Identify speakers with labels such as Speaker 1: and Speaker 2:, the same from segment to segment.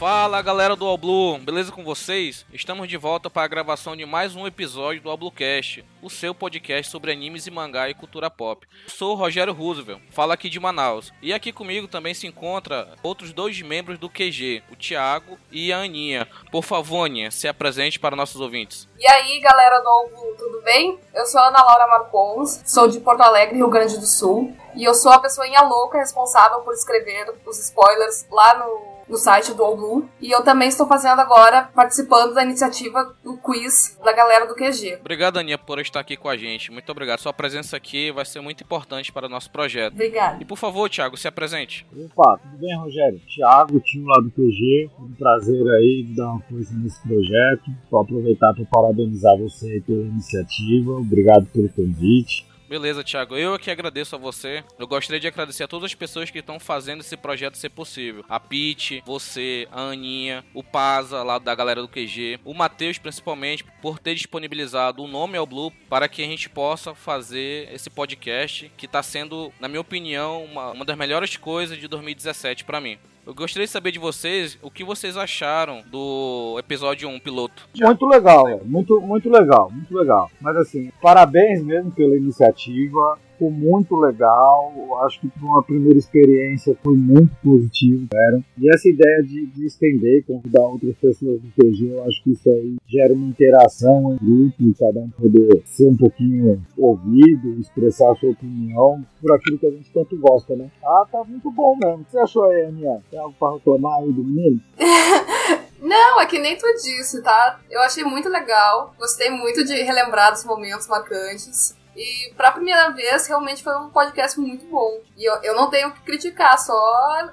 Speaker 1: Fala galera do All Blue, beleza com vocês? Estamos de volta para a gravação de mais um episódio do All Bluecast, o seu podcast sobre animes e mangá e cultura pop. Sou o Rogério Roosevelt, falo aqui de Manaus. E aqui comigo também se encontra outros dois membros do QG, o Thiago e a Aninha. Por favor, Aninha, se apresente para nossos ouvintes.
Speaker 2: E aí, galera do All Blue, tudo bem? Eu sou a Ana Laura Marcons, sou de Porto Alegre, Rio Grande do Sul, e eu sou a pessoinha louca responsável por escrever os spoilers lá no no site do Blue. E eu também estou fazendo agora, participando da iniciativa do quiz da galera do QG.
Speaker 1: Obrigado, Aninha, por estar aqui com a gente. Muito obrigado. Sua presença aqui vai ser muito importante para o nosso projeto.
Speaker 2: Obrigada.
Speaker 1: E por favor, Thiago, se apresente.
Speaker 3: Opa, tudo bem, Rogério? Thiago, time lá do QG. Um prazer aí dar uma coisa nesse projeto. Vou aproveitar para parabenizar você pela iniciativa. Obrigado pelo convite.
Speaker 1: Beleza, Thiago. Eu que agradeço a você. Eu gostaria de agradecer a todas as pessoas que estão fazendo esse projeto ser possível. A Pete, você, a Aninha, o Paza, lá da galera do QG, o Matheus, principalmente, por ter disponibilizado o nome ao Blue para que a gente possa fazer esse podcast que está sendo, na minha opinião, uma, uma das melhores coisas de 2017 para mim. Eu gostaria de saber de vocês o que vocês acharam do episódio 1 piloto.
Speaker 3: Muito legal, muito, muito legal, muito legal. Mas assim, parabéns mesmo pela iniciativa ficou muito legal. Acho que uma primeira experiência foi muito positivo. Era. E essa ideia de, de estender, convidar outras pessoas do TG, eu acho que isso aí gera uma interação em grupo, cada um poder ser um pouquinho ouvido, expressar a sua opinião por aquilo que a gente tanto gosta, né? Ah, tá muito bom mesmo. O que você achou aí, Aninha? Tem algo para reclamar aí do menino?
Speaker 2: Não, é que nem tu disse, tá? Eu achei muito legal. Gostei muito de relembrar dos momentos marcantes. E pra primeira vez, realmente foi um podcast muito bom. E eu, eu não tenho que criticar, só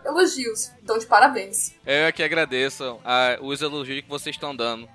Speaker 2: elogios. Então, de parabéns.
Speaker 1: Eu é que agradeço a, os elogios que vocês estão dando.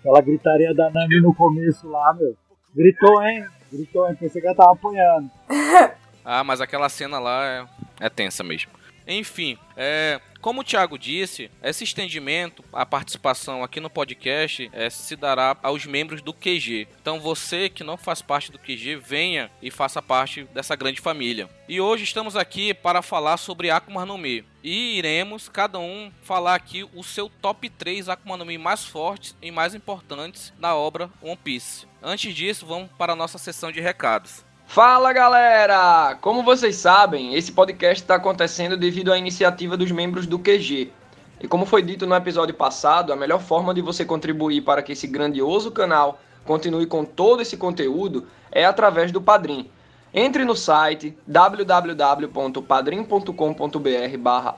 Speaker 3: Aquela gritaria da Nami no começo lá, meu. Gritou, hein? Gritou, hein? Pensei que ela tava apanhando.
Speaker 1: ah, mas aquela cena lá é, é tensa mesmo. Enfim, é, como o Thiago disse, esse estendimento, a participação aqui no podcast, é, se dará aos membros do QG. Então você que não faz parte do QG, venha e faça parte dessa grande família. E hoje estamos aqui para falar sobre Akuma no Mi. E iremos, cada um, falar aqui o seu top 3 Akuma no Mi mais fortes e mais importantes na obra One Piece. Antes disso, vamos para a nossa sessão de recados.
Speaker 4: Fala galera! Como vocês sabem, esse podcast está acontecendo devido à iniciativa dos membros do QG. E como foi dito no episódio passado, a melhor forma de você contribuir para que esse grandioso canal continue com todo esse conteúdo é através do Padrim. Entre no site www.padrim.com.br barra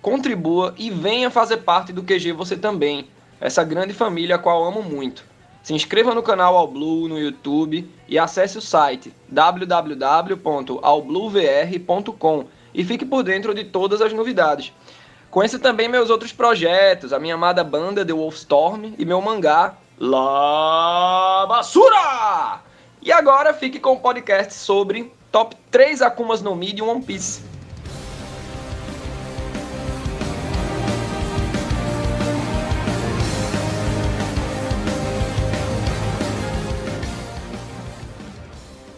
Speaker 4: contribua e venha fazer parte do QG você também, essa grande família a qual amo muito. Se inscreva no canal All Blue no YouTube e acesse o site www.allbluevr.com e fique por dentro de todas as novidades. Conheça também meus outros projetos, a minha amada banda The Wolfstorm e meu mangá La Basura! E agora fique com o podcast sobre top 3 Akumas no Mi de One Piece.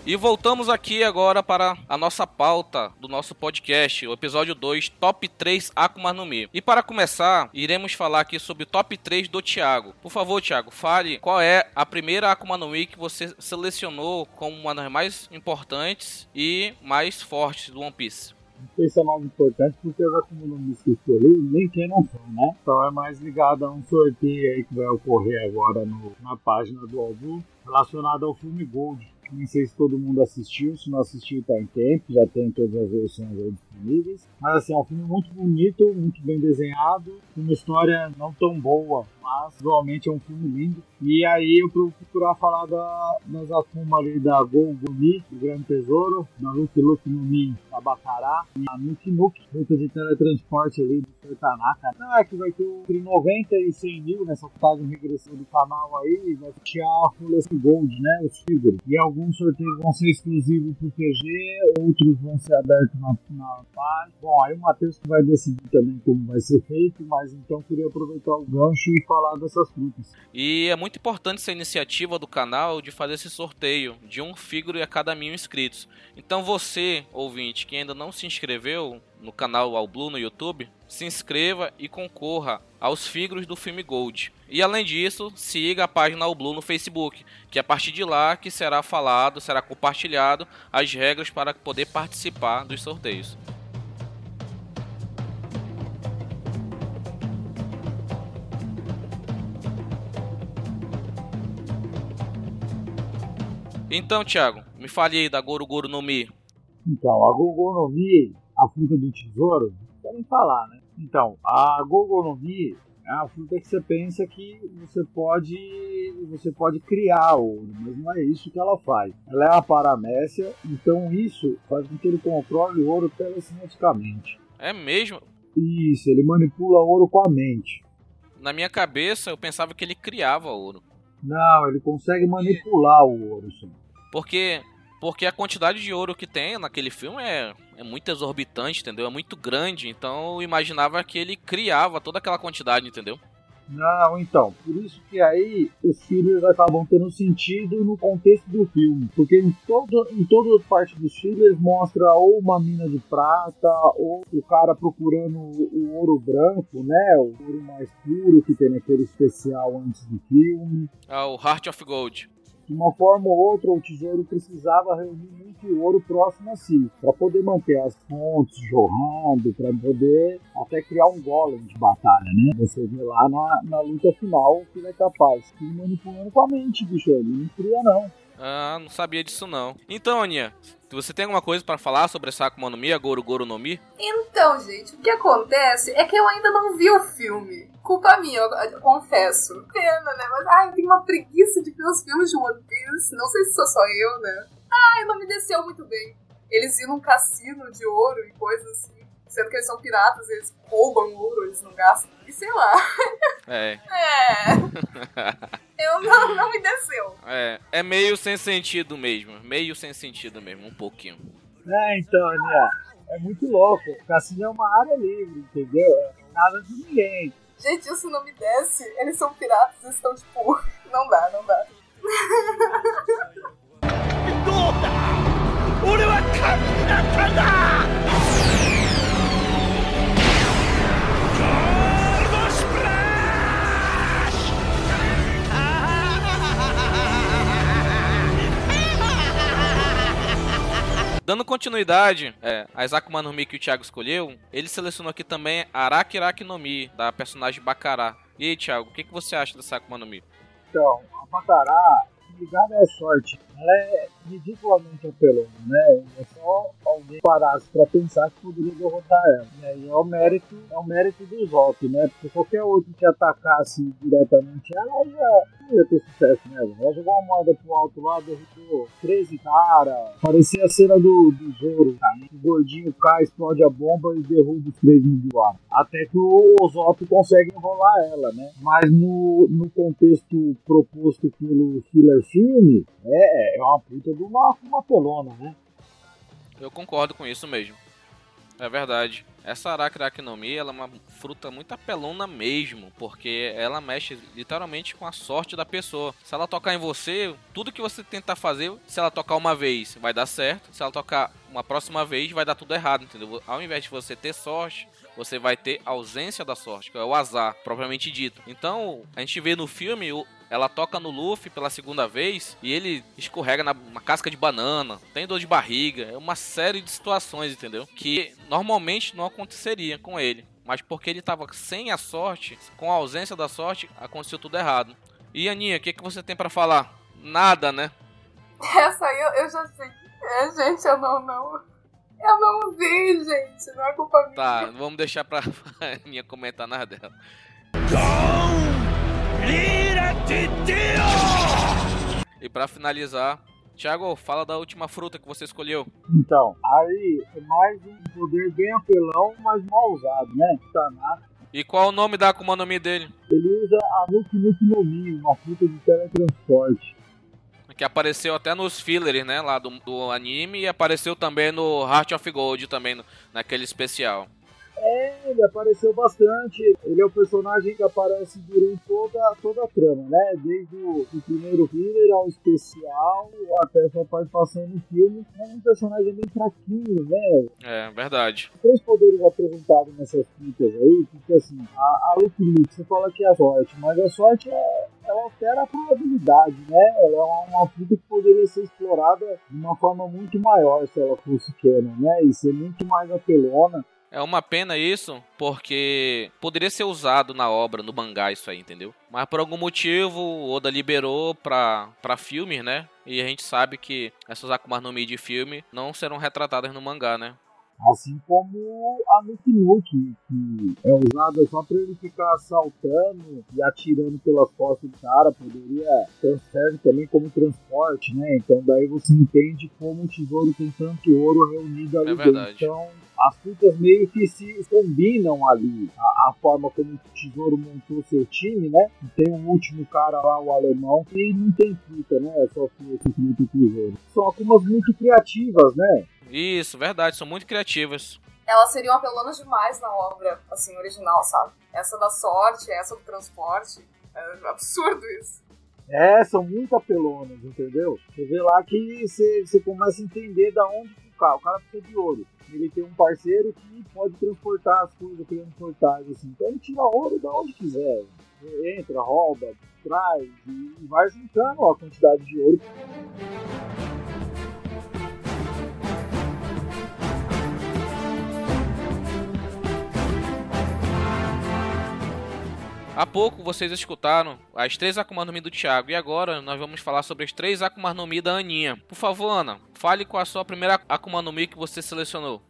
Speaker 1: E voltamos aqui agora para a nossa pauta do nosso podcast, o episódio 2, Top 3 Akuma no Mi. E para começar, iremos falar aqui sobre o Top 3 do Thiago. Por favor, Thiago, fale qual é a primeira Akuma no Mi que você selecionou como uma das mais importantes e mais fortes do One Piece.
Speaker 3: Se é mais importante porque as Mi que escolhi nem quem não são, né? Então é mais ligado a um sorteio aí que vai ocorrer agora no, na página do álbum relacionado ao filme Gold não sei se todo mundo assistiu, se não assistiu tá em tempo, já tem todas as versões aí disponíveis. Mas assim, é um filme muito bonito, muito bem desenhado, uma história não tão boa, mas realmente é um filme lindo. E aí eu procurar falar da, das Akuma ali da Gol Gumi, do Grande Tesouro, da Luke Luke no Mi, da Bacará, e a Nuke Nuke, luta de teletransporte ali do Sertanaka. Não é que vai ter entre 90 e 100 mil nessa contagem regressiva do canal aí, vai fechar a Folha Gold, né, os figuras. E alguns sorteios vão ser exclusivos pro PG, outros vão ser abertos na, na página. Bom, aí o Matheus vai decidir também como vai ser feito, mas então queria aproveitar o gancho e falar dessas frutas.
Speaker 1: E é muito importante essa iniciativa do canal de fazer esse sorteio de um figure a cada mil inscritos. Então você, ouvinte, que ainda não se inscreveu, no canal All Blue no YouTube, se inscreva e concorra aos figros do filme Gold. E além disso, siga a página All Blue no Facebook, que é a partir de lá que será falado, será compartilhado as regras para poder participar dos sorteios. Então, Thiago, me fale aí da Goro Goro no Mi.
Speaker 3: Então, a Goro no Mi, a fruta do tesouro, nem falar, né? Então, a Goro no Mi é uma fruta que você pensa que você pode você pode criar ouro, mas não é isso que ela faz. Ela é uma paramécia, então isso faz com que ele controle o ouro telecineticamente.
Speaker 1: É mesmo?
Speaker 3: Isso, ele manipula ouro com a mente.
Speaker 1: Na minha cabeça, eu pensava que ele criava ouro.
Speaker 3: Não, ele consegue manipular o ouro, sim.
Speaker 1: Porque, porque a quantidade de ouro que tem naquele filme é, é muito exorbitante, entendeu? É muito grande. Então eu imaginava que ele criava toda aquela quantidade, entendeu?
Speaker 3: Não, então, por isso que aí os fillers acabam tendo sentido no contexto do filme. Porque em, todo, em toda parte dos fillers mostra ou uma mina de prata, ou o cara procurando o ouro branco, né? O ouro mais puro que tem naquele especial antes do filme.
Speaker 1: Ah, o Heart of Gold
Speaker 3: de uma forma ou outra, o tesouro precisava reunir muito ouro próximo a si, para poder manter as fontes jorrando, para poder até criar um golem de batalha, né? Você vê lá na, na luta final que ele é capaz, que manipulando com a mente, bicho, ele não cria não.
Speaker 1: Ah, não sabia disso não. Então, Aninha, você tem alguma coisa para falar sobre essa Akuma no Mi, a Goro Goro no Mi?
Speaker 2: Então, gente, o que acontece é que eu ainda não vi o filme. Culpa minha, eu, eu confesso. Pena, né? Mas, ai, tem uma preguiça de ver os filmes de One Piece. Não sei se sou só eu, né? Ai, não me desceu muito bem. Eles iam num cassino de ouro e coisas assim. Sendo que eles são piratas, eles roubam ouro, eles não gastam. E sei lá.
Speaker 1: É.
Speaker 2: É. Eu não, não me desceu.
Speaker 1: É, é meio sem sentido mesmo. Meio sem sentido mesmo, um pouquinho.
Speaker 3: É, então, Aninha, é muito louco. O cassino é uma área livre, entendeu? É nada de ninguém.
Speaker 2: Gente, isso não me desce. Eles são piratas, eles estão tipo. Não dá, não dá.
Speaker 1: Dando continuidade é, a Izakuma no Mi que o Thiago escolheu, ele selecionou aqui também Araki Araki no Mi, da personagem Bacará. E aí, Thiago, o que, que você acha dessa Akuma no Mi?
Speaker 3: Então, a Bacará, ligada à sorte, ela é ridiculamente apelona, né? É só alguém parasse para pensar que poderia derrotar ela. E é o mérito, é o mérito do Zop, né? Porque qualquer outro que atacasse diretamente ela já ia ter sucesso, né? Ela jogou uma moeda pro alto lá, derrotou 13 caras. Parecia a cena do, do Zoro, tá? O gordinho cai, explode a bomba e derruba os três ar. Até que o Zop consegue enrolar ela, né? Mas no, no contexto proposto pelo Killer Filme, é, é uma puta de uma, uma pelona, né?
Speaker 1: Eu concordo com isso mesmo. É verdade. Essa Arachracnomia ela é uma fruta muito apelona mesmo, porque ela mexe literalmente com a sorte da pessoa. Se ela tocar em você, tudo que você tentar fazer, se ela tocar uma vez, vai dar certo. Se ela tocar uma próxima vez, vai dar tudo errado, entendeu? Ao invés de você ter sorte, você vai ter ausência da sorte, que é o azar, propriamente dito. Então, a gente vê no filme ela toca no Luffy pela segunda vez e ele escorrega na uma casca de banana, tem dor de barriga, é uma série de situações, entendeu? Que normalmente não aconteceria com ele. Mas porque ele estava sem a sorte, com a ausência da sorte, aconteceu tudo errado. E Aninha, o que, que você tem para falar? Nada, né?
Speaker 2: Essa aí eu, eu já sei. É, gente, eu não, não. Eu não vi, gente. Não é culpa minha.
Speaker 1: Tá, vamos deixar pra Aninha comentar nada dela. E para finalizar, Thiago, fala da última fruta que você escolheu.
Speaker 3: Então, aí é mais um poder bem apelão, mas mal usado, né?
Speaker 1: E qual o nome da Akuma no Mi dele?
Speaker 3: Ele usa a Nuki Nuki no Mi, uma fruta de teletransporte.
Speaker 1: Que apareceu até nos fillers, né, lá do, do anime, e apareceu também no Heart of Gold, também no, naquele especial.
Speaker 3: É, ele apareceu bastante. Ele é o personagem que aparece durante toda, toda a trama, né? Desde o, o primeiro filler ao especial, até sua participação no filme. É um personagem bem fraquinho, né?
Speaker 1: É, verdade.
Speaker 3: Três poderes apresentados nessas fitas aí, porque assim, a, a Wikileaks, você fala que é a sorte, mas a sorte é, ela altera a probabilidade, né? Ela é uma, uma fruta que poderia ser explorada de uma forma muito maior se ela fosse canon, né? E ser muito mais apelona.
Speaker 1: É uma pena isso, porque poderia ser usado na obra, no mangá, isso aí, entendeu? Mas por algum motivo, o Oda liberou pra, pra filmes, né? E a gente sabe que essas Akuma no Mi de filme não serão retratadas no mangá, né?
Speaker 3: Assim como a Nuke Nuke, que é usada só para ele ficar assaltando e atirando pelas costas do cara, poderia serve também como transporte, né? Então daí você entende como o tesouro tem tanto ouro reunido ali
Speaker 1: É
Speaker 3: dentro.
Speaker 1: verdade.
Speaker 3: Então as frutas meio que se combinam ali. A, a forma como o tesouro montou seu time, né? Tem um último cara lá, o alemão, que não tem fruta, né? É só fruta, fruta e tesouro. São algumas muito criativas, né?
Speaker 1: Isso, verdade, são muito criativas.
Speaker 2: Elas seriam apelonas demais na obra, assim, original, sabe? Essa da sorte, essa do transporte. É absurdo isso.
Speaker 3: É, são muito apelonas, entendeu? Você vê lá que você, começa a entender da onde que o cara precisa de ouro. Ele tem um parceiro que pode transportar as coisas criando portais, assim. Então ele tira ouro da onde quiser. Entra, rouba, traz e vai juntando a quantidade de ouro.
Speaker 1: Há pouco vocês escutaram as três Akuma no Mi do Thiago e agora nós vamos falar sobre as três Akuma no Mi da Aninha. Por favor, Ana, fale qual a sua primeira Akuma no Mi que você selecionou.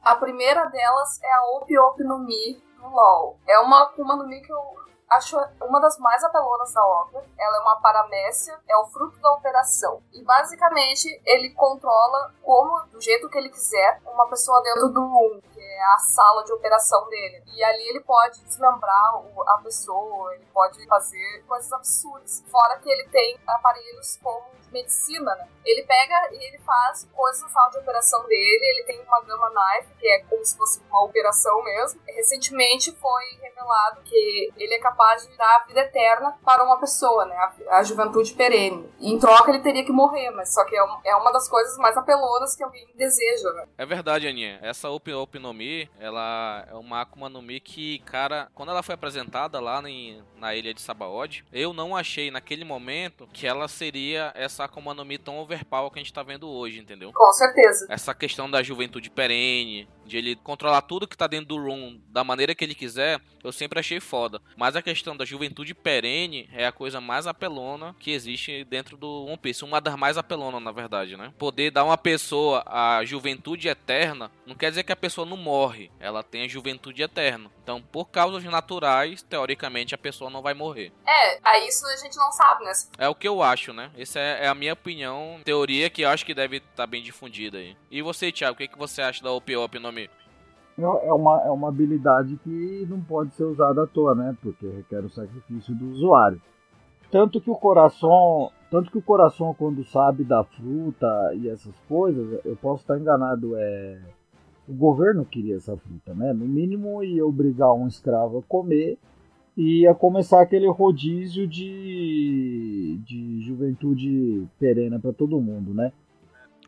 Speaker 2: A primeira delas é a Op Op no Mi do LoL. É uma Akuma no Mi que eu acho uma das mais apelonas da obra. Ela é uma paramécia, é o fruto da operação. E basicamente ele controla como, do jeito que ele quiser, uma pessoa dentro do que é a sala de operação dele. E ali ele pode desmembrar o- a pessoa, ele pode fazer coisas absurdas. Fora que ele tem aparelhos como medicina, né? Ele pega e ele faz coisas na sala de operação dele. Ele tem uma Gamma Knife, que é como se fosse uma operação mesmo. Recentemente foi revelado que ele é capaz de dar a vida eterna para uma pessoa, né? A, a juventude perene. E em troca ele teria que morrer, mas só que é, um- é uma das coisas mais apelonas que alguém deseja, né?
Speaker 1: É verdade, Aninha. Essa Op Op no Mi, ela é uma Akuma no Mi que, cara, quando ela foi apresentada lá em- na ilha de Sabaody, eu não achei naquele momento que ela seria essa Akuma no Mi tão overpower que a gente tá vendo hoje, entendeu?
Speaker 2: Com certeza.
Speaker 1: Essa questão da juventude perene, de ele controlar tudo que tá dentro do room da maneira que ele quiser, eu sempre achei foda. Mas a questão da juventude perene é a coisa mais apelona que existe dentro do One Piece. Uma das mais apelonas, na verdade, né? Poder dar uma pessoa a juventude eterna não quer dizer que a pessoa não morre. Ela tem a juventude eterna. Então, por causas naturais, teoricamente, a pessoa não vai morrer.
Speaker 2: É, aí isso a gente não sabe, né?
Speaker 1: É o que eu acho, né? Essa é, é a minha opinião, teoria que eu acho que deve estar bem difundida aí. E você, Thiago, o que, que você acha da OP Op no Mi?
Speaker 3: É uma, é uma habilidade que não pode ser usada à toa, né? Porque requer o sacrifício do usuário. Tanto que o coração, tanto que o coração quando sabe da fruta e essas coisas, eu posso estar enganado, é o governo queria essa fruta, né? No mínimo ia obrigar um escravo a comer e ia começar aquele rodízio de, de juventude perena para todo mundo, né?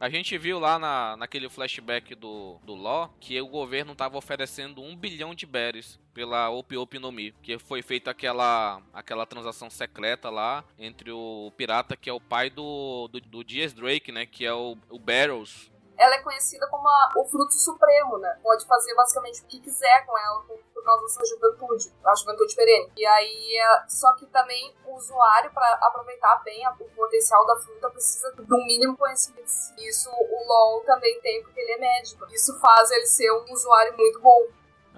Speaker 1: A gente viu lá na, naquele flashback do, do Law que o governo estava oferecendo um bilhão de berries pela Op Op no Mi, que foi feita aquela, aquela transação secreta lá entre o pirata que é o pai do, do, do Dias Drake, né? Que é o, o Barrows.
Speaker 2: Ela é conhecida como a- o fruto supremo, né? Pode fazer basicamente o que quiser com ela por, por causa dessa juventude, a juventude perene. E aí, é, só que também o usuário, para aproveitar bem a- o potencial da fruta, precisa um mínimo conhecimento. Isso o LoL também tem, porque ele é médico. Isso faz ele ser um usuário muito bom.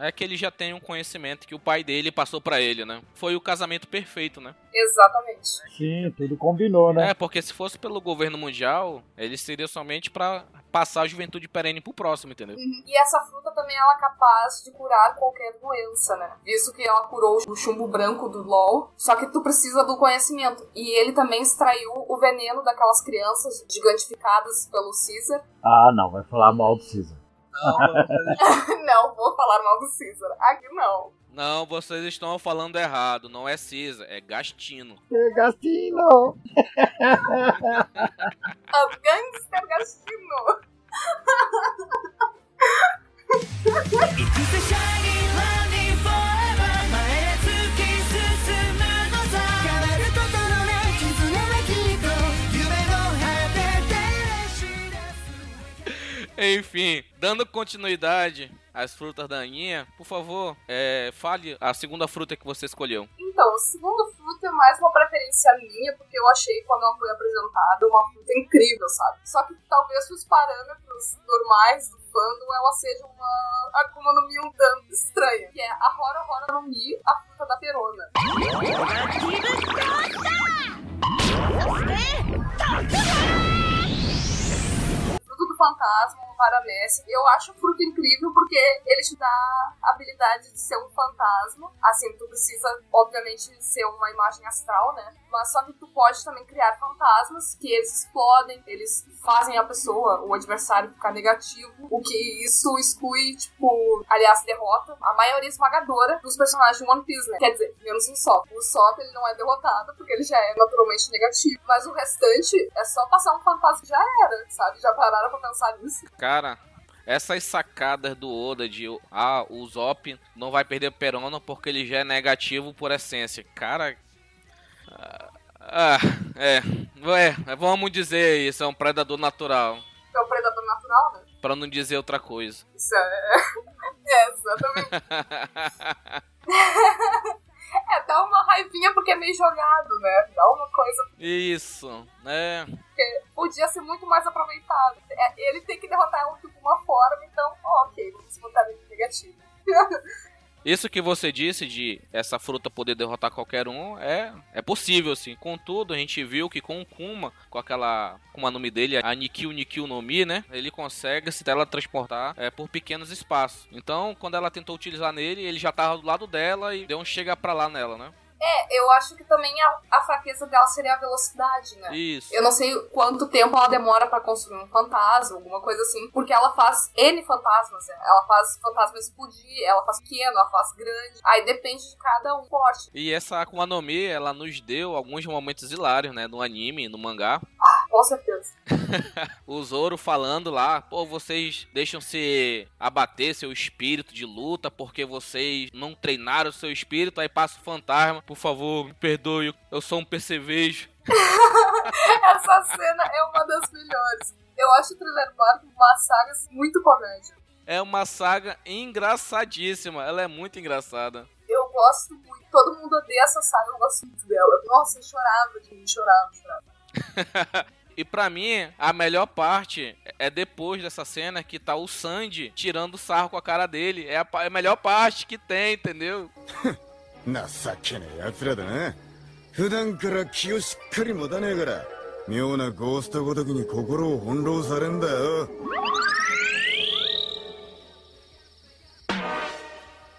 Speaker 1: É que ele já tem um conhecimento que o pai dele passou pra ele, né? Foi o casamento perfeito, né?
Speaker 2: Exatamente.
Speaker 3: Sim, tudo combinou, né?
Speaker 1: É, porque se fosse pelo governo mundial, ele seria somente pra passar a juventude perene pro próximo, entendeu?
Speaker 2: E essa fruta também ela é capaz de curar qualquer doença, né? Visto que ela curou o chumbo branco do LoL, só que tu precisa do conhecimento. E ele também extraiu o veneno daquelas crianças gigantificadas pelo Caesar.
Speaker 3: Ah, não, vai falar mal do Caesar.
Speaker 2: Não, não vou falar mal do Caesar. Aqui não.
Speaker 1: Não, vocês estão falando errado. Não é Caesar, é Gastino.
Speaker 3: É Gastino!
Speaker 2: o gangster Gastino.
Speaker 1: Enfim, dando continuidade às frutas da Aninha, por favor, é, fale a segunda fruta que você escolheu.
Speaker 2: Então, a segunda fruta é mais uma preferência minha, porque eu achei, quando ela foi apresentada, uma fruta incrível, sabe? Só que talvez os parâmetros normais do fandom, ela seja uma Akuma no Mi um tanto estranha, que é a Hora Hora no Mi, a fruta da perona. Do fantasma, para Messi. Eu acho fruto incrível porque ele te dá a habilidade de ser um fantasma. Assim, tu precisa, obviamente, ser uma imagem astral, né? Mas só que tu pode também criar fantasmas que eles explodem, eles fazem a pessoa, o adversário, ficar negativo. O que isso exclui, tipo, aliás, derrota a maioria esmagadora dos personagens de One Piece, né? Quer dizer, menos o Sop. O Sop, ele não é derrotado porque ele já é naturalmente negativo. Mas o restante é só passar um fantasma e já era, sabe? Já pararam pra nisso.
Speaker 1: Cara, essas sacadas do Oda de ah, o Zop não vai perder o Perona porque ele já é negativo por essência. Cara. Ah, é, é. Vamos dizer isso, é um predador natural.
Speaker 2: É um predador natural, né?
Speaker 1: Pra não dizer outra coisa.
Speaker 2: Isso é. É, exatamente. É, dá uma raivinha porque é meio jogado, né? Dá uma coisa.
Speaker 1: Isso, né?
Speaker 2: Porque podia ser muito mais aproveitado. É, ele tem que derrotar ela de alguma forma, então, ok, vamos botar ele negativo.
Speaker 1: Isso que você disse de essa fruta poder derrotar qualquer um é, é possível, sim. Contudo, a gente viu que com o Kuma, com aquela. Kuma nome dele, a Nikyu Nikyu no Mi, né? Ele consegue se teletransportar é, por pequenos espaços. Então, quando ela tentou utilizar nele, ele já tava do lado dela e deu um chega pra lá nela, né?
Speaker 2: É, eu acho que também a, a, fraqueza dela seria a velocidade, né?
Speaker 1: Isso.
Speaker 2: Eu não sei quanto tempo ela demora para construir um fantasma, alguma coisa assim, porque ela faz N fantasmas, né? Ela faz fantasma explodir, ela faz pequeno, ela faz grande. Aí depende de cada um forte.
Speaker 1: E essa Akuma no Mi, ela nos deu alguns momentos hilários, né? No anime, no mangá.
Speaker 2: Ah, com certeza.
Speaker 1: o Zoro falando lá, pô, vocês deixam se abater seu espírito de luta porque vocês não treinaram seu espírito, aí passa o fantasma por favor, me perdoe, eu sou um percevejo.
Speaker 2: Essa cena é uma das melhores. Eu acho o Thriller Bark uma saga muito comédia.
Speaker 1: É uma saga engraçadíssima, ela é muito engraçada.
Speaker 2: Eu gosto muito, todo mundo odeia essa saga, eu gosto muito dela. Nossa, eu chorava de mim, chorava, chorava.
Speaker 1: E para mim, a melhor parte é depois dessa cena que tá o Sandy tirando sarro com a cara dele. É a, é a melhor parte que tem, entendeu?
Speaker 5: 情けねえ奴らだな普段から気をしっかり持たねえから妙なゴーストごときに心を翻弄されんだよ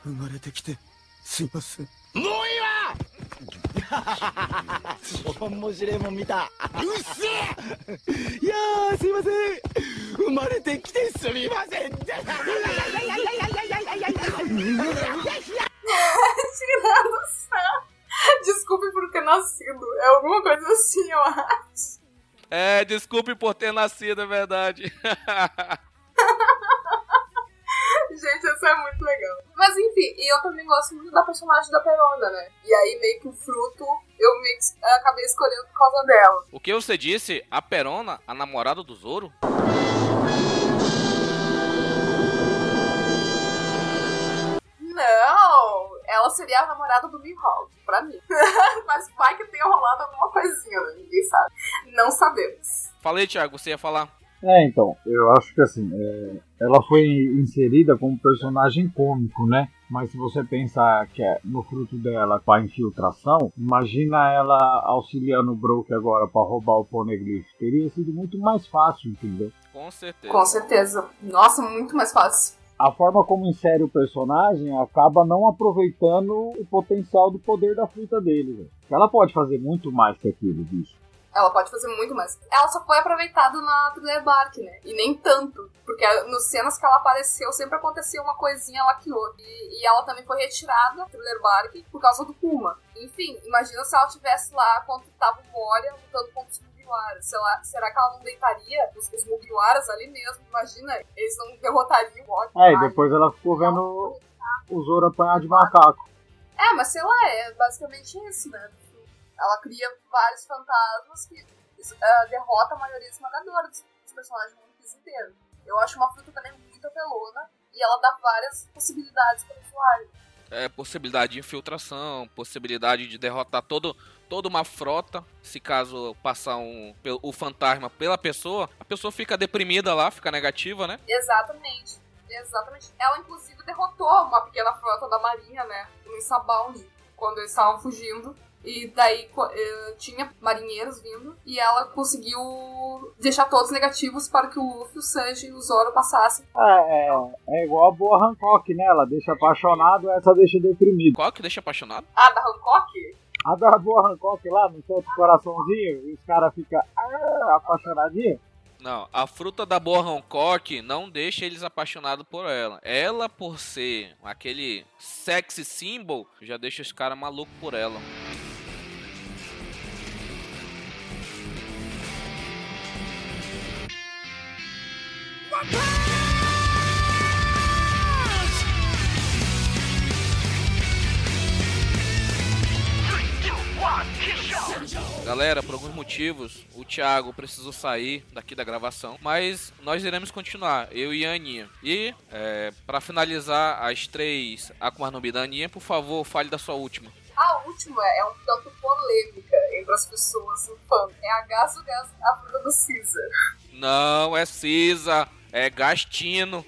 Speaker 5: 生まれてきてすいませんもういいわ 面白いもん見たうっせえいやすいません生まれてきてすみません
Speaker 2: Tirando sarro. Desculpe por ter nascido. É alguma coisa assim, eu acho.
Speaker 1: É, desculpe por ter nascido, é verdade.
Speaker 2: Gente, isso é muito legal. Mas enfim, e eu também gosto muito da personagem da Perona, né? E aí meio que o fruto eu meio que acabei escolhendo por causa dela.
Speaker 1: O que você disse? A Perona, a namorada do Zoro?
Speaker 2: Não! Ela seria a namorada do Mihawk, pra mim. Mas vai que tenha rolado alguma coisinha, né? Ninguém sabe. Não sabemos.
Speaker 1: Falei, Thiago, você ia falar?
Speaker 3: É, então, eu acho que assim, é, ela foi inserida como personagem cômico, né? Mas se você pensar que é no fruto dela com a infiltração, imagina ela auxiliando o Broke agora para roubar o Poneglyph. Teria sido muito mais fácil, entendeu?
Speaker 1: Com certeza.
Speaker 2: Com certeza. Nossa, muito mais fácil
Speaker 3: a forma como insere o personagem acaba não aproveitando o potencial do poder da fruta dele. Véio. Ela pode fazer muito mais que aquilo, bicho.
Speaker 2: Ela pode fazer muito mais. Ela só foi aproveitada na Thriller Bark, né? E nem tanto. Porque nos cenas que ela apareceu sempre acontecia uma coisinha lá que outra. E, e ela também foi retirada da Thriller Bark por causa do Kuma. Enfim, imagina se ela tivesse lá quando tava o Moria lutando contra os Mugiwaras. Será, será que ela não deitaria os, os Mugiwaras ali mesmo? Imagina, eles não derrotariam o Moria.
Speaker 3: É, e depois ela ficou vendo o Zoro apanhar de macaco.
Speaker 2: É, mas sei lá, é basicamente isso, né? Ela cria vários fantasmas que uh, derrota a maioria esmagadora dos, dos personagens do Piece inteiro. Eu acho uma fruta também muito apelona e ela dá várias possibilidades para o usuário.
Speaker 1: É, possibilidade de infiltração, possibilidade de derrotar todo, toda uma frota. Se caso passar um, o fantasma pela pessoa, a pessoa fica deprimida lá, fica negativa, né?
Speaker 2: Exatamente. Exatamente. Ela, inclusive, derrotou uma pequena frota da marinha, né? No Sabound, quando eles estavam fugindo. E daí uh, tinha marinheiros vindo e ela conseguiu deixar todos negativos para que o Luffy, o Sanji e o Zoro passassem.
Speaker 3: É, é, é igual a boa Hancock, né? Ela deixa apaixonado, essa deixa deprimido.
Speaker 1: Qual que deixa apaixonado?
Speaker 2: Ah, da Hancock?
Speaker 3: A da boa Hancock lá, no solta o coraçãozinho e os caras ficam ah, apaixonadinhos.
Speaker 1: Não, a fruta da boa Hancock não deixa eles apaixonados por ela. Ela, por ser aquele sexy symbol, já deixa os caras malucos por ela. Galera, por alguns motivos, o Thiago precisou sair daqui da gravação, mas nós iremos continuar, eu e a Aninha. E, é, para finalizar as três Akuma no Mi da Aninha, por favor, fale da sua última.
Speaker 2: A última é um tanto polêmica entre as pessoas, o fã. É a Gaso Gas, a fruta do Caesar.
Speaker 1: Não, é Cisa, é Gastino.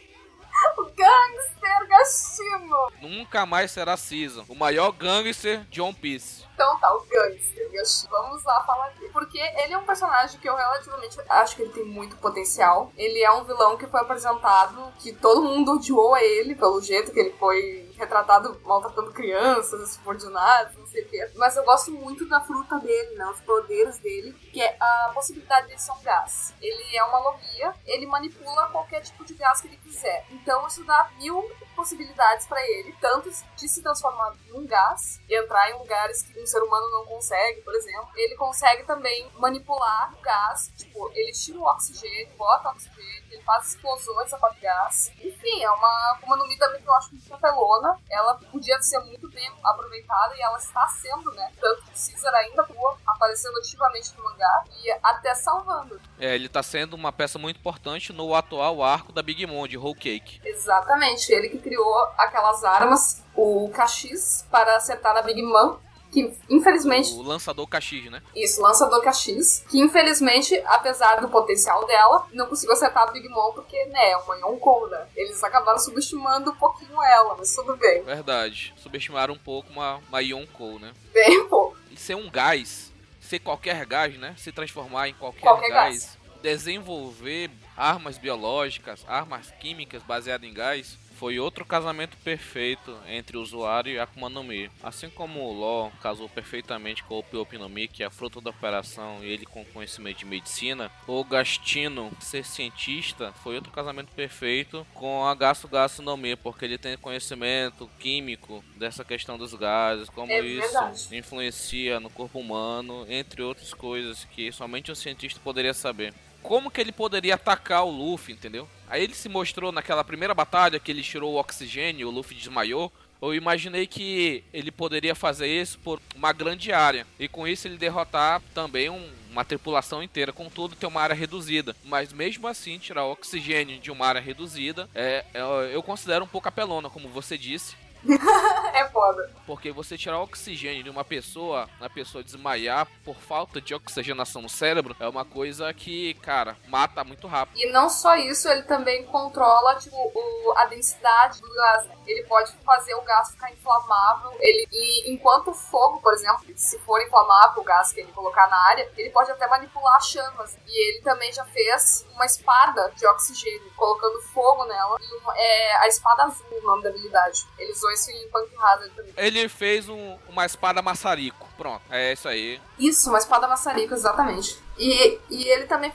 Speaker 2: O gangster Gastino.
Speaker 1: Nunca mais será Cisa, o maior gangster de One Piece.
Speaker 2: Então tá, o Gangster. Vamos lá falar dele. Porque ele é um personagem que eu relativamente acho que ele tem muito potencial. Ele é um vilão que foi apresentado, que todo mundo odiou ele pelo jeito que ele foi retratado maltratando crianças, subordinados, não sei o quê. Mas eu gosto muito da fruta dele, né? Os poderes dele, que é a possibilidade de ser um gás. Ele é uma logia, ele manipula qualquer tipo de gás que ele quiser. Então isso dá mil possibilidades para ele, tanto de se transformar num gás e entrar em lugares que um ser humano não consegue, por exemplo. Ele consegue também manipular o gás, tipo, ele tira o oxigênio, bota o oxigênio, ele faz explosões a partir de gás. Enfim, é uma Akuma no Mi também que eu acho muito apelona. Ela podia ser muito bem aproveitada e ela está sendo, né? Tanto que Caesar ainda atua, aparecendo ativamente no mangá e até salvando.
Speaker 1: É, ele está sendo uma peça muito importante no atual arco da Big Mom de Whole Cake.
Speaker 2: Exatamente, ele que criou aquelas armas, o Kashis, para acertar a Big Mom que infelizmente.
Speaker 1: O lançador Caxis, né?
Speaker 2: Isso, lançador Caxis, que infelizmente, apesar do potencial dela, não conseguiu acertar a Big Mom porque, né, é uma Yonkou, né? Eles acabaram subestimando um pouquinho ela, mas tudo bem.
Speaker 1: Verdade. Subestimaram um pouco uma, uma Yonkou, né?
Speaker 2: Bem pouco.
Speaker 1: E ser um gás, ser qualquer gás, né? Se transformar em qualquer,
Speaker 2: qualquer
Speaker 1: gás,
Speaker 2: gás.
Speaker 1: Desenvolver armas biológicas, armas químicas baseadas em gás foi outro casamento perfeito entre o usuário e Akuma no Mi. Assim como o Law casou perfeitamente com o Piopi no Mi, que é a fruta da operação, e ele com conhecimento de medicina, o Gastino ser cientista foi outro casamento perfeito com a Gasto Gasto no Mi, porque ele tem conhecimento químico dessa questão dos gases, como
Speaker 2: É
Speaker 1: isso
Speaker 2: verdade.
Speaker 1: influencia no corpo humano, entre outras coisas que somente um cientista poderia saber como que ele poderia atacar o Luffy, entendeu? Aí ele se mostrou naquela primeira batalha que ele tirou o oxigênio, o Luffy desmaiou. Eu imaginei que ele poderia fazer isso por uma grande área e com isso ele derrotar também um- uma tripulação inteira. Contudo, tem uma área reduzida, mas mesmo assim tirar oxigênio de uma área reduzida é, é- eu considero um pouco apelona, como você disse.
Speaker 2: É foda.
Speaker 1: Porque você tirar oxigênio de uma pessoa, a pessoa desmaiar por falta de oxigenação no cérebro, é uma coisa que, cara, mata muito rápido.
Speaker 2: E não só isso, ele também controla tipo, o- a densidade do gás. né? Ele pode fazer o gás ficar inflamável. Ele, e enquanto o fogo, por exemplo, se for inflamável o gás que ele colocar na área, ele pode até manipular chamas. E ele também já fez uma espada de oxigênio, colocando fogo nela. E uma- é a espada azul, o nome da habilidade. Ele usou isso em Punk Hazard também.
Speaker 1: Ele fez um, uma espada maçarico. Pronto, é isso aí.
Speaker 2: Isso, uma espada maçarico, exatamente. E, e ele também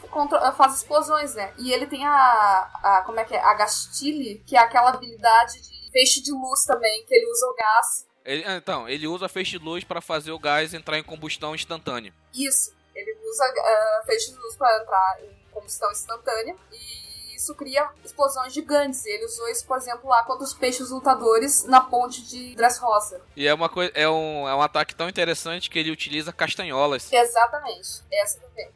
Speaker 2: faz explosões, né? E ele tem a, a. Como é que é? A Gastile, que é aquela habilidade de feixe de luz também, que ele usa o gás.
Speaker 1: Ele, então, ele usa feixe de luz para fazer o gás entrar em combustão instantânea.
Speaker 2: Isso, ele usa uh, feixe de luz para entrar em combustão instantânea. E isso cria explosões gigantes. Ele usou isso, por exemplo, lá contra os peixes lutadores na ponte de Dressrosa.
Speaker 1: E é uma coisa, é um, é um ataque tão interessante que ele utiliza castanholas.
Speaker 2: Exatamente, essa também.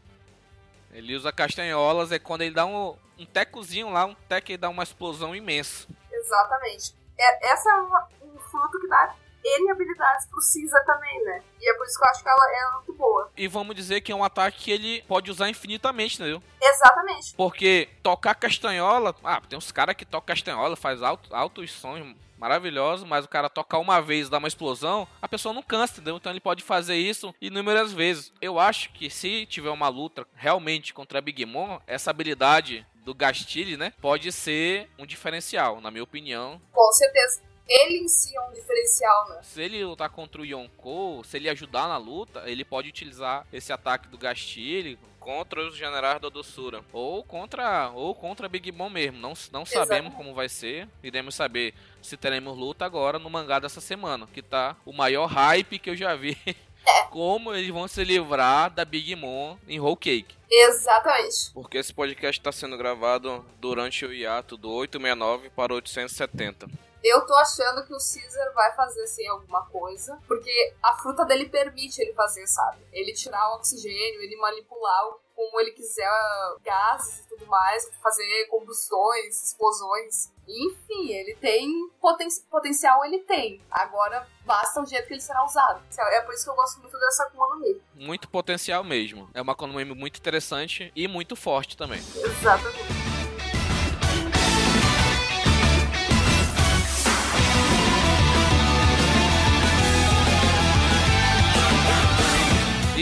Speaker 1: Ele usa castanholas, é quando ele dá um, um tecozinho lá, um teco e dá uma explosão imensa.
Speaker 2: Exatamente. É, essa é uma, um fruto que dá N habilidades pro Caesar também, né? E é por isso que eu acho que ela é muito boa.
Speaker 1: E vamos dizer que é um ataque que ele pode usar infinitamente, entendeu?
Speaker 2: Exatamente.
Speaker 1: Porque tocar castanhola. Ah, tem uns caras que tocam castanhola, faz alto, altos sons maravilhosos, mas o cara tocar uma vez dá uma explosão, a pessoa não cansa, entendeu? Então ele pode fazer isso inúmeras vezes. Eu acho que se tiver uma luta realmente contra a Big Mom, essa habilidade do Gastile, né, pode ser um diferencial, na minha opinião.
Speaker 2: Com certeza ele em si é um diferencial, né?
Speaker 1: Se ele lutar contra o Yonkou, se ele ajudar na luta, ele pode utilizar esse ataque do Gastile contra os generais da doçura ou contra ou contra Big Mom mesmo. Não, não sabemos como vai ser. Iremos saber se teremos luta agora no mangá dessa semana, que tá o maior hype que eu já vi.
Speaker 2: É.
Speaker 1: Como eles vão se livrar da Big Mom em Whole Cake.
Speaker 2: Exatamente.
Speaker 1: Porque esse podcast está sendo gravado durante o hiato do 869 para 870.
Speaker 2: Eu tô achando que o Caesar vai fazer assim alguma coisa, porque a fruta dele permite ele fazer, sabe? Ele tirar o oxigênio, ele manipular como ele quiser gases e tudo mais, fazer combustões, explosões. Enfim, ele tem poten potencial, ele tem. Agora basta o jeito que ele será usado. É por isso que eu gosto muito dessa Akuma no.
Speaker 1: Muito potencial mesmo. É uma Akuma muito interessante e muito forte também.
Speaker 2: Exatamente.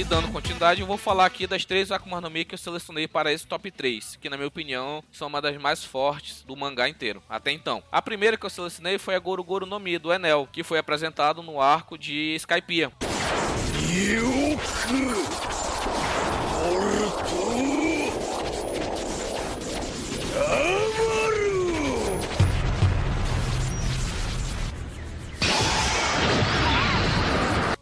Speaker 1: Dando continuidade, eu vou falar aqui das três Akuma no Mi que eu selecionei para esse top 3, que na minha opinião são uma das mais fortes do mangá inteiro, até então. A primeira que eu selecionei foi a Goro Goro no Mi, do Enel, que foi apresentado no arco de Skypiea.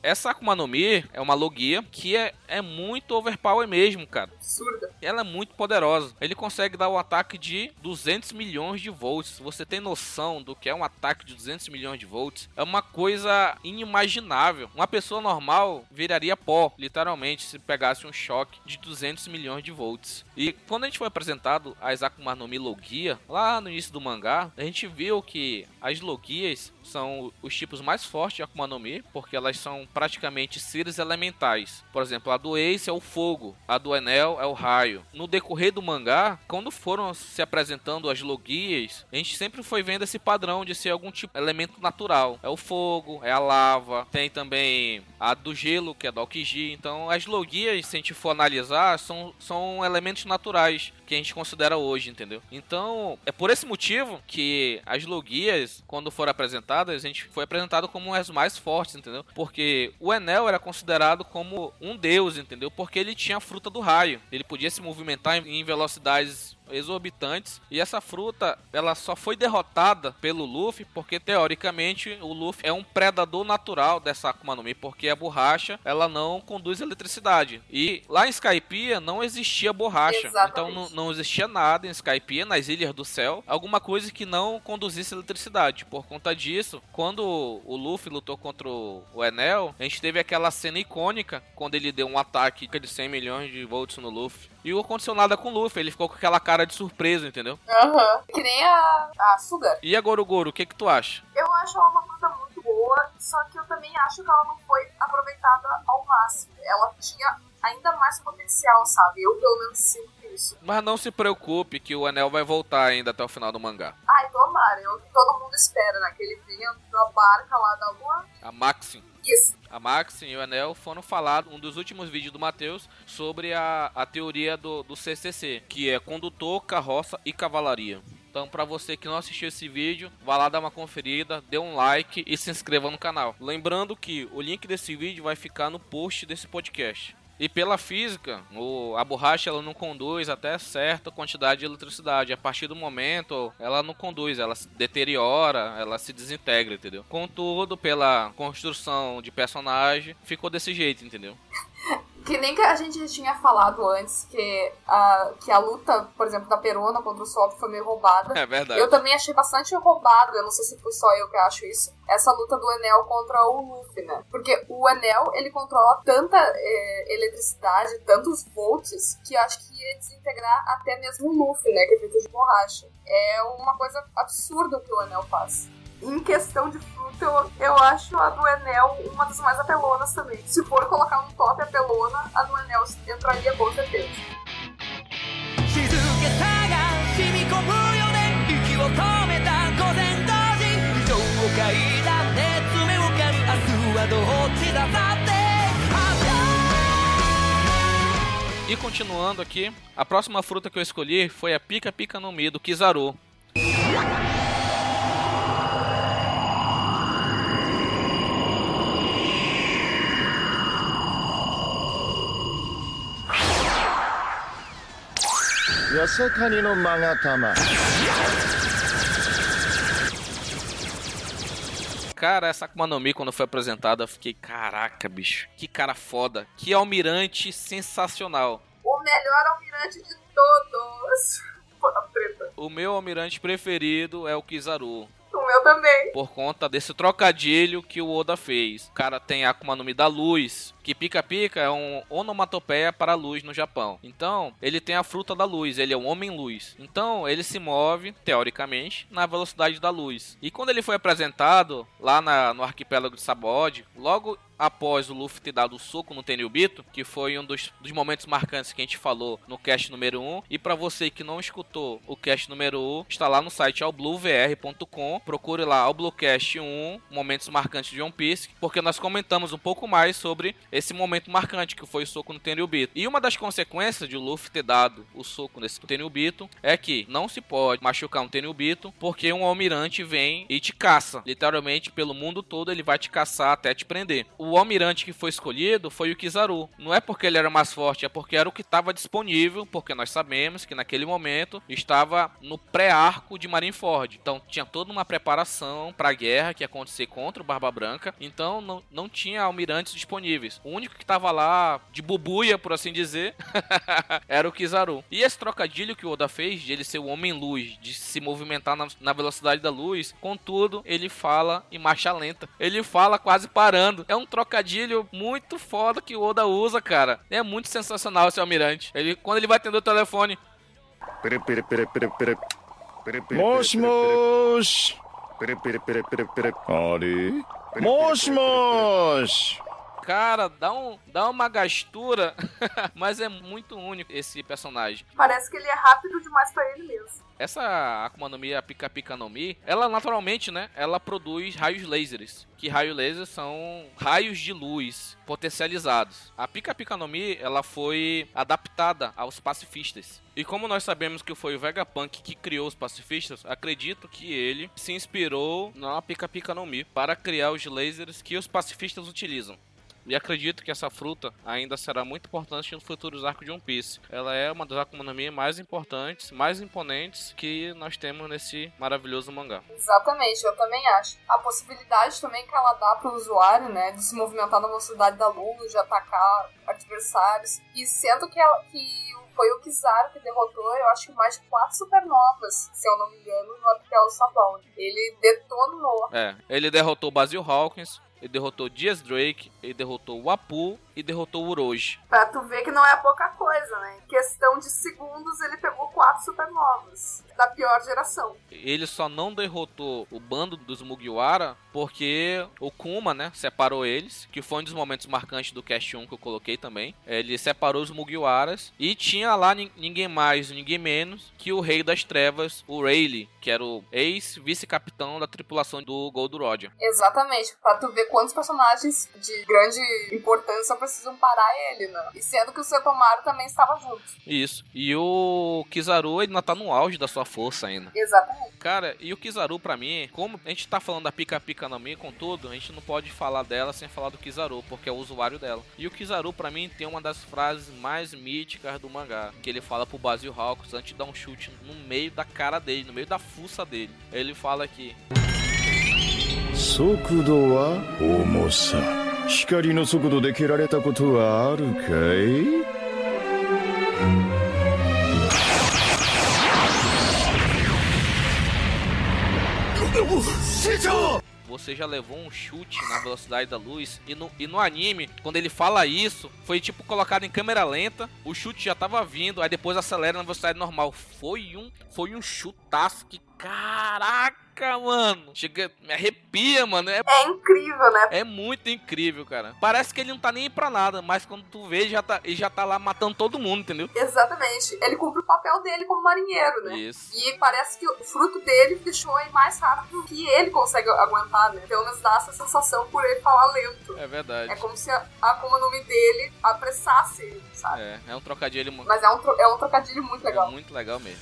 Speaker 1: Essa Akuma no Mi é uma logia que é, é muito overpower mesmo, cara.
Speaker 2: Absurda.
Speaker 1: Ela é muito poderosa. Ele consegue dar o um ataque de 200 milhões de volts. Você tem noção do que é um ataque de 200 milhões de volts? É uma coisa inimaginável. Uma pessoa normal viraria pó, literalmente, se pegasse um choque de 200 milhões de volts. E quando a gente foi apresentado as Akuma no Mi Logia, lá no início do mangá, a gente viu que as Logias são os tipos mais fortes de Akuma no Mi, porque elas são praticamente seres elementais. Por exemplo, a do Ace é o fogo, a do Enel é o raio. No decorrer do mangá, quando foram se apresentando as logias, a gente sempre foi vendo esse padrão de ser algum tipo de elemento natural. É o fogo, é a lava, tem também a do gelo, que é do Aokiji. Então, as logias, se a gente for analisar, são, são elementos naturais que a gente considera hoje, entendeu? Então, é por esse motivo que as logias, quando foram apresentadas, a gente foi apresentado como as mais fortes, entendeu? Porque o Enel era considerado como um deus, entendeu? Porque ele tinha a fruta do raio. Ele podia se movimentar em velocidades exorbitantes. E essa fruta, ela só foi derrotada pelo Luffy porque teoricamente o Luffy é um predador natural dessa Akuma no Mi, porque a borracha, ela não conduz eletricidade. E lá em Skypiea não existia borracha.
Speaker 2: Exatamente.
Speaker 1: Então não, não existia nada em Skypiea, nas Ilhas do Céu, alguma coisa que não conduzisse eletricidade. Por conta disso, quando o Luffy lutou contra o Enel, a gente teve aquela cena icônica quando ele deu um ataque de 100 milhões de volts no Luffy. E aconteceu nada com o Luffy, ele ficou com aquela cara de surpresa, entendeu?
Speaker 2: Aham. Uhum. Que nem a, a Sugar.
Speaker 1: E a Gorogoro, o que que tu acha?
Speaker 2: Eu acho ela uma fruta muito boa, só que eu também acho que ela não foi aproveitada ao máximo. Ela tinha ainda mais potencial, sabe? Eu pelo menos sinto isso.
Speaker 1: Mas não se preocupe que o Anel vai voltar ainda até o final do mangá.
Speaker 2: Ai, tomara, eu, todo mundo espera, né? Que ele venha da barca lá da lua.
Speaker 1: A Maxim.
Speaker 2: Isso.
Speaker 1: A Max e o Anel foram falar um dos últimos vídeos do Matheus sobre a, a teoria do, do CCC, que é condutor, carroça e cavalaria. Então, para você que não assistiu esse vídeo, vá lá dar uma conferida, dê um like e se inscreva no canal. Lembrando que o link desse vídeo vai ficar no post desse podcast. E pela física, o, a borracha ela não conduz até certa quantidade de eletricidade. A partir do momento, ela não conduz, ela se deteriora, ela se desintegra, entendeu? Contudo, pela construção de personagem, ficou desse jeito, entendeu?
Speaker 2: Que nem que a gente tinha falado antes, que a, que a luta, por exemplo, da Perona contra o Sop foi meio roubada.
Speaker 1: É verdade.
Speaker 2: Eu também achei bastante roubado, eu não sei se foi só eu que acho isso, essa luta do Enel contra o Luffy, né? Porque o Enel, ele controla tanta é, eletricidade, tantos volts, que eu acho que ia desintegrar até mesmo o Luffy, né? Que é feito de borracha. É uma coisa absurda o que o Enel faz. Em questão de fruta, eu, eu acho a do Enel uma das mais apelonas também. Se for colocar um top apelona, a do Enel entraria com certeza.
Speaker 6: 静けさが染み込むよね息を止めた午前同時異常を嗅いだ熱目をかみ明日はどっちださって
Speaker 1: E continuando aqui, a próxima fruta que eu escolhi foi a Pica Pica no Mi do Kizaru. Cara, essa Akuma no Mi, quando foi apresentada, eu fiquei, caraca, bicho, que cara foda, que almirante sensacional.
Speaker 2: O melhor almirante de todos.
Speaker 1: O meu almirante preferido é o Kizaru.
Speaker 2: O meu também.
Speaker 1: Por conta desse trocadilho que o Oda fez. O cara tem a Akuma no Mi da luz, que pica-pica é um onomatopeia para luz no Japão. Então, ele tem a fruta da luz, ele é um homem-luz. Então, ele se move, teoricamente, na velocidade da luz. E quando ele foi apresentado lá na- no arquipélago de Sabod, logo após o Luffy ter dado o soco no Tenryubito, que foi um dos, dos momentos marcantes que a gente falou no cast número 1. E para você que não escutou o cast número 1, está lá no site allbluevr.com. Procure lá Allbluecast 1, momentos marcantes de One Piece, porque nós comentamos um pouco mais sobre esse momento marcante que foi o soco no Tenryubito. E uma das consequências de o Luffy ter dado o soco nesse Tenryubito é que não se pode machucar um Tenryubito porque um almirante vem e te caça. Literalmente pelo mundo todo ele vai te caçar até te prender. O almirante que foi escolhido foi o Kizaru. Não é porque ele era mais forte, é porque era o que estava disponível, porque nós sabemos que naquele momento estava no pré-arco de Marineford. Então tinha toda uma preparação para a guerra que ia acontecer contra o Barba Branca. Então não, não tinha almirantes disponíveis. O único que estava lá de bubuia, por assim dizer, era o Kizaru. E esse trocadilho que o Oda fez de ele ser o homem-luz, de se movimentar na, na velocidade da luz, contudo, ele fala em marcha lenta. Ele fala quase parando. É um trocadilho muito foda que o Oda usa, cara. É muito sensacional esse almirante. Ele, quando ele vai atender o telefone,
Speaker 5: ペレペレペレペレペレペレペレ
Speaker 7: もしもーし
Speaker 5: ペレペレペレペレペレ
Speaker 7: あれもしもーし
Speaker 1: cara, dá, um, dá uma gastura, mas é muito único esse personagem.
Speaker 2: Parece que ele é rápido demais pra ele mesmo.
Speaker 1: Essa Akuma no Mi, a Pika Pika no Mi, ela naturalmente, né, ela produz raios lasers, que raios lasers são raios de luz potencializados. A Pika Pika no Mi, ela foi adaptada aos pacifistas. E como nós sabemos que foi o Vegapunk que criou os pacifistas, acredito que ele se inspirou na Pika Pika no Mi para criar os lasers que os pacifistas utilizam. E acredito que essa fruta ainda será muito importante nos futuros arcos de One Piece. Ela é uma das Akuma no Mi mais importantes, mais imponentes que nós temos nesse maravilhoso mangá.
Speaker 2: Exatamente, eu também acho. A possibilidade também que ela dá pro usuário, né, de se movimentar na velocidade da luz, de atacar adversários. E sendo que, ela, que foi o Kizaru que derrotou, eu acho que mais de quatro supernovas, se eu não me engano, no arquipélago Sabão. Ele detonou.
Speaker 1: É, ele derrotou Basil Hawkins, ele derrotou Diaz Drake, ele derrotou o Apu e derrotou o Uroji.
Speaker 2: Pra tu ver que não é pouca coisa, né? Em questão de segundos, ele pegou quatro supernovas da pior geração.
Speaker 1: Ele só não derrotou o bando dos Mugiwara porque o Kuma, né, separou eles, que foi um dos momentos marcantes do Cast 1 que eu coloquei também. Ele separou os Mugiwaras e tinha lá nin- ninguém mais, ninguém menos que o Rei das Trevas, o Rayleigh, que era o ex-vice-capitão da tripulação do Gold Roger.
Speaker 2: Exatamente, pra tu ver quantos personagens de grande importância precisam parar ele, né? E sendo que o Setomaru também estava junto.
Speaker 1: Isso. E o o Kizaru ele ainda tá no auge da sua força ainda.
Speaker 2: Exatamente.
Speaker 1: Cara, e o Kizaru pra mim, como a gente tá falando da Pika Pika no Mi com tudo, a gente não pode falar dela sem falar do Kizaru, porque é o usuário dela. E o Kizaru pra mim tem uma das frases mais míticas do mangá, que ele fala pro Basil Hawks antes de dar um chute no meio da cara dele, no meio da fuça dele. Ele fala aqui:
Speaker 7: 速度は重さ 光の速度で蹴られたことはあるかい
Speaker 1: Você já levou um chute na velocidade da luz e no, e no anime, quando ele fala isso, foi tipo colocado em câmera lenta, o chute já tava vindo, aí depois acelera na velocidade normal. Foi um, foi um chutaço que caraca, Mano. Chega, me arrepia, mano. É,
Speaker 2: É incrível, né?
Speaker 1: é muito incrível, cara. Parece que ele não tá nem aí pra nada, mas quando tu vê, ele já tá, ele já tá lá matando todo mundo, entendeu?
Speaker 2: Exatamente. Ele cumpre o papel dele como marinheiro, né?
Speaker 1: Isso.
Speaker 2: E parece que o fruto dele deixou aí mais rápido que ele consegue aguentar, né? Pelo menos dá essa sensação por ele falar lento.
Speaker 1: É verdade.
Speaker 2: É como se a a Akuma no Mi dele apressasse ele, sabe?
Speaker 1: É, é um trocadilho mu-
Speaker 2: Mas é um, tro- é um trocadilho muito legal.
Speaker 1: é muito legal mesmo.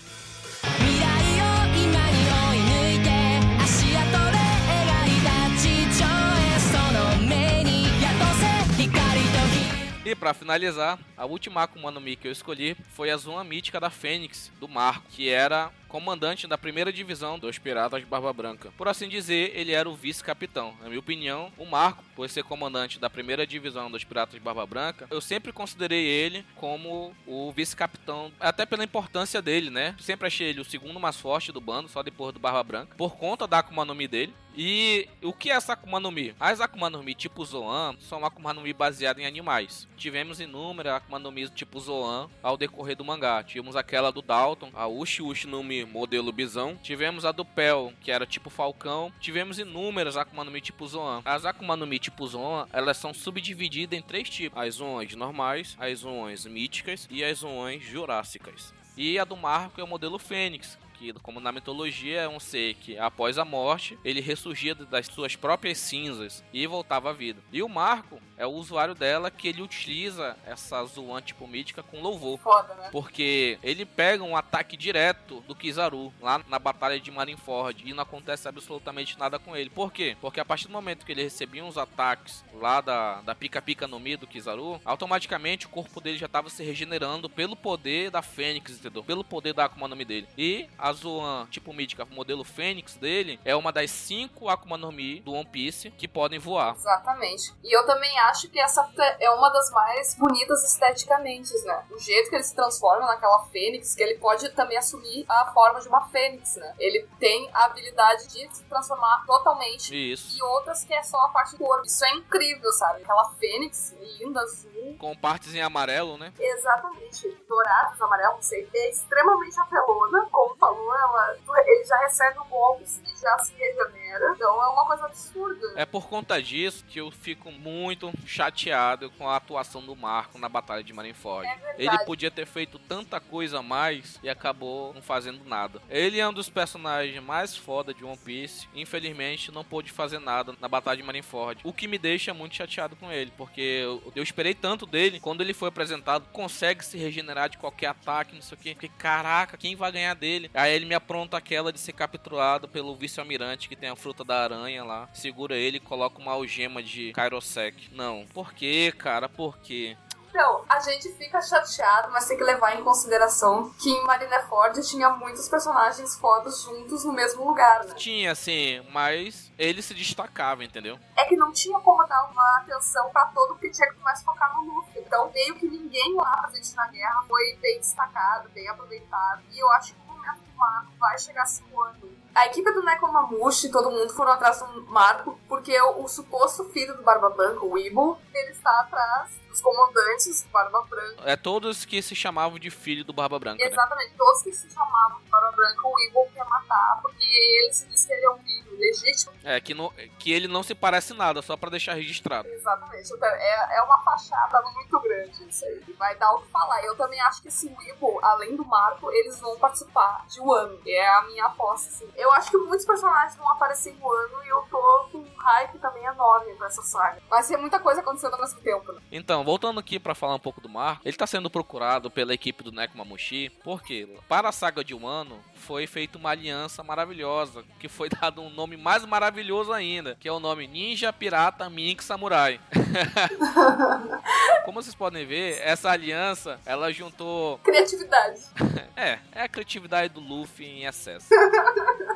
Speaker 1: E pra finalizar, a última Akuma no Mi que eu escolhi foi a Zona Mítica da Fênix, do Marco, que era comandante da primeira divisão dos Piratas de Barba Branca. Por assim dizer, ele era o vice-capitão. Na minha opinião, o Marco, por ser comandante da primeira divisão dos Piratas de Barba Branca, eu sempre considerei ele como o vice-capitão, até pela importância dele, né? Sempre achei ele o segundo mais forte do bando, só depois do Barba Branca, por conta da Akuma no Mi dele. E o que é essa Akuma no Mi? As Akuma no Mi tipo Zoan são Akuma no Mi baseadas em animais. Tivemos inúmeras Akuma no Mi tipo Zoan ao decorrer do mangá. Tivemos aquela do Dalton, a Ushi Ushi no Mi modelo Bisão. Tivemos a do Pel, que era tipo Falcão. Tivemos inúmeras Akuma no Mi tipo Zoan. As Akuma no Mi tipo Zoan, elas são subdivididas em três tipos. As Zoans normais, as Zoans míticas e as Zoans jurássicas. E a do Marco é o modelo Fênix, que, como na mitologia, é um ser que, após a morte, ele ressurgia das suas próprias cinzas e voltava à vida. E o Marco é o usuário dela que ele utiliza essa Zoan tipo mítica com louvor.
Speaker 2: Foda, né?
Speaker 1: Porque ele pega um ataque direto do Kizaru lá na batalha de Marineford e não acontece absolutamente nada com ele. Por quê? Porque a partir do momento que ele recebia uns ataques lá da, da Pica Pica no Mi do Kizaru, automaticamente o corpo dele já estava se regenerando pelo poder da Fênix, entendeu? Pelo poder da Akuma no Mi dele. E a Zoan tipo mítica, o modelo Fênix dele, é uma das cinco Akuma no Mi do One Piece que podem voar.
Speaker 2: Exatamente. E eu também acho que essa é uma das mais bonitas esteticamente, né? O jeito que ele se transforma naquela fênix, que ele pode também assumir a forma de uma fênix, né? Ele tem a habilidade de se transformar totalmente.
Speaker 1: Isso.
Speaker 2: E outras que é só a parte do corpo. Isso é incrível, sabe? Aquela fênix linda, azul.
Speaker 1: Com partes em amarelo, né?
Speaker 2: Exatamente. Dourados, amarelo, não sei. É extremamente apelona. Como falou, ela, ele já recebe o golpe e já se regenera. Então é uma coisa absurda.
Speaker 1: É por conta disso que eu fico muito chateado com a atuação do Marco na Batalha de Marineford.
Speaker 2: É.
Speaker 1: Ele podia ter feito tanta coisa a mais e acabou não fazendo nada. Ele é um dos personagens mais foda de One Piece. Infelizmente, não pôde fazer nada na Batalha de Marineford. O que me deixa muito chateado com ele, porque eu, eu esperei tanto dele. Quando ele foi apresentado, consegue se regenerar de qualquer ataque, não sei o que. Fiquei, caraca, quem vai ganhar dele? Aí ele me apronta aquela de ser capturado pelo vice-almirante que tem a fruta da aranha lá. Segura ele e coloca uma algema de Kairosek. Não. Por quê, cara? Por quê?
Speaker 2: Então, a gente fica chateado, mas tem que levar em consideração que em Marineford tinha muitos personagens fodas juntos no mesmo lugar, né?
Speaker 1: Tinha, assim, mas ele se destacava, entendeu?
Speaker 2: É que não tinha como dar uma atenção pra todo, porque tinha que mais focar no Luffy. Então, meio que ninguém lá presente na guerra foi bem destacado, bem aproveitado. E eu acho que o momento do Marco vai chegar assim quando. A equipe do Nekomamushi, todo mundo foram atrás do Marco, porque o, o suposto filho do Barba Branca, o Ibo, ele está atrás dos comandantes do Barba Branca.
Speaker 1: É todos que se chamavam de filho do Barba Branca, né?
Speaker 2: Exatamente, todos que se chamavam de Barba Branca, o Ibo quer matar, porque ele se diz que ele é um filho legítimo.
Speaker 1: É, que, não, que ele não se parece nada, só pra deixar registrado.
Speaker 2: Exatamente, então, é, é uma fachada muito grande isso aí. Vai dar o que falar. Eu também acho que esse Weeble, além do Marco, eles vão participar de Wano. É a minha aposta, assim. Eu acho que muitos personagens vão aparecer em Wano e eu tô com hype também enorme pra essa saga. Vai ser muita coisa acontecendo ao mesmo tempo. Né?
Speaker 1: Então, voltando aqui para falar um pouco do Marco, ele tá sendo procurado pela equipe do Nekomamushi, porque para a saga de um ano foi feita uma aliança maravilhosa, que foi dado um nome mais maravilhoso ainda, que é o nome Ninja Pirata Mink Samurai. Como vocês podem ver, essa aliança, ela juntou
Speaker 2: criatividade.
Speaker 1: é, é a criatividade do Luffy em excesso.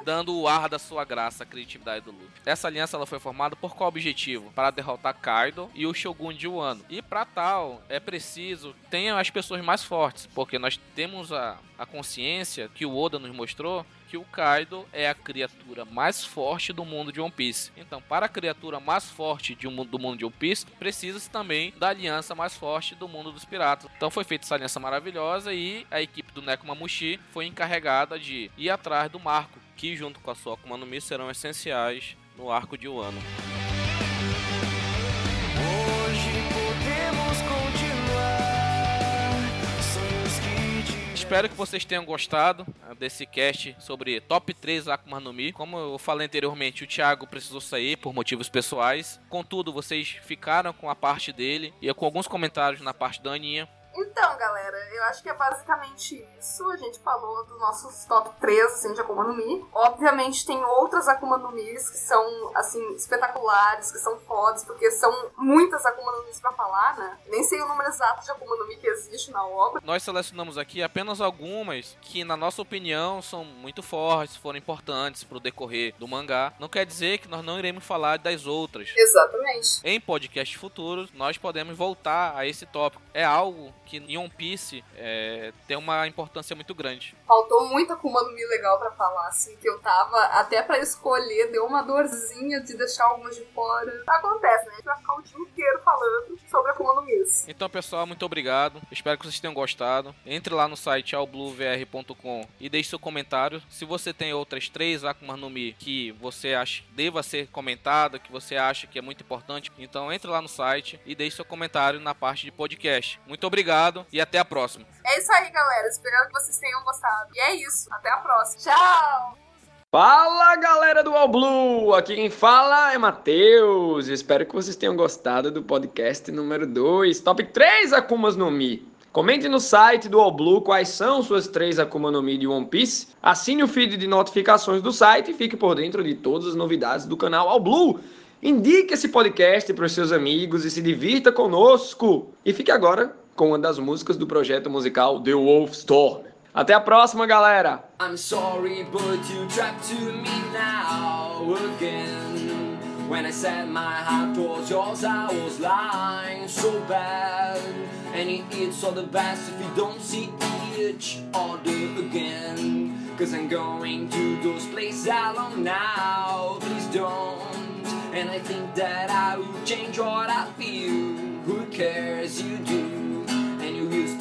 Speaker 1: Dando o ar da sua graça à criatividade do Luffy. Essa aliança ela foi formada por qual objetivo? Para derrotar Kaido e o Shogun de Wano. E para tal, é preciso tenham as pessoas mais fortes, porque nós temos a, a consciência que o Oda nos mostrou que o Kaido é a criatura mais forte do mundo de One Piece. Então, para a criatura mais forte de um, do mundo de One Piece, precisa-se também da aliança mais forte do mundo dos piratas. Então, foi feita essa aliança maravilhosa e a equipe do Nekomamushi foi encarregada de ir atrás do Marco, que junto com a sua Akuma no Mi serão essenciais no arco de Wano. Espero que vocês tenham gostado ah, desse cast sobre top 3 Akuma no Mi. Como eu falei anteriormente, o Thiago precisou sair por motivos pessoais. Contudo, vocês ficaram com a parte dele e com alguns comentários na parte da Aninha.
Speaker 2: Então, galera, eu acho que é basicamente isso. A gente falou dos nossos top 3 assim, de Akuma no Mi. Obviamente tem outras Akuma no Mis que são assim espetaculares, que são fodas, porque são muitas Akuma no Mis pra falar, né? Nem sei o número exato de Akuma no Mi que existe na obra.
Speaker 1: Nós selecionamos aqui apenas algumas que, na nossa opinião, são muito fortes, foram importantes pro decorrer do mangá. Não quer dizer que nós não iremos falar das outras.
Speaker 2: Exatamente.
Speaker 1: Em podcasts futuros, nós podemos voltar a esse tópico. É algo que em One Piece é, tem uma importância muito grande.
Speaker 2: Faltou muita Akuma no Mi legal para falar, assim, que eu tava até para escolher, deu uma dorzinha de deixar algumas de fora. Acontece, né? A gente vai ficar o dia inteiro falando sobre Akuma no Mi.
Speaker 1: Então, pessoal, muito obrigado. Espero que vocês tenham gostado. Entre lá no site allbluevr.com e deixe seu comentário. Se você tem outras três Akuma no Mi que você acha deva ser comentada, que você acha que é muito importante, então entre lá no site e deixe seu comentário na parte de podcast. Muito obrigado obrigado e até a próxima.
Speaker 2: É isso aí, galera. Espero que vocês tenham gostado. E é isso. Até a próxima. Tchau!
Speaker 4: Fala galera do All Blue! Aqui quem fala é Matheus. Espero que vocês tenham gostado do podcast número 2, Top 3 Akumas no Mi. Comente no site do All Blue quais são suas três Akuma no Mi de One Piece. Assine o feed de notificações do site e fique por dentro de todas as novidades do canal All Blue. Indique esse podcast para os seus amigos e se divirta conosco. E fique agora com uma das músicas do projeto musical The Wolf Storm. Até a próxima, galera! I'm sorry, but you trapped to me now again. When I said my heart was yours, I was lying so bad. And it's all the best if we don't see each other again. Cause I'm going to those places alone now. Please don't. And I think that I will change what I feel. Who cares? You do.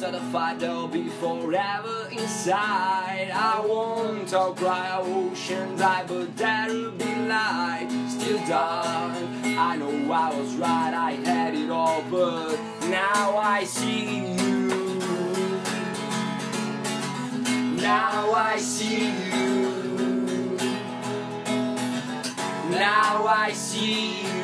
Speaker 4: Instead of fight, there'll be forever inside. I won't outcry ocean die, but there'll be light. Still dark. I know I was right, I had it all, but now I see you. Now I see you. Now I see you.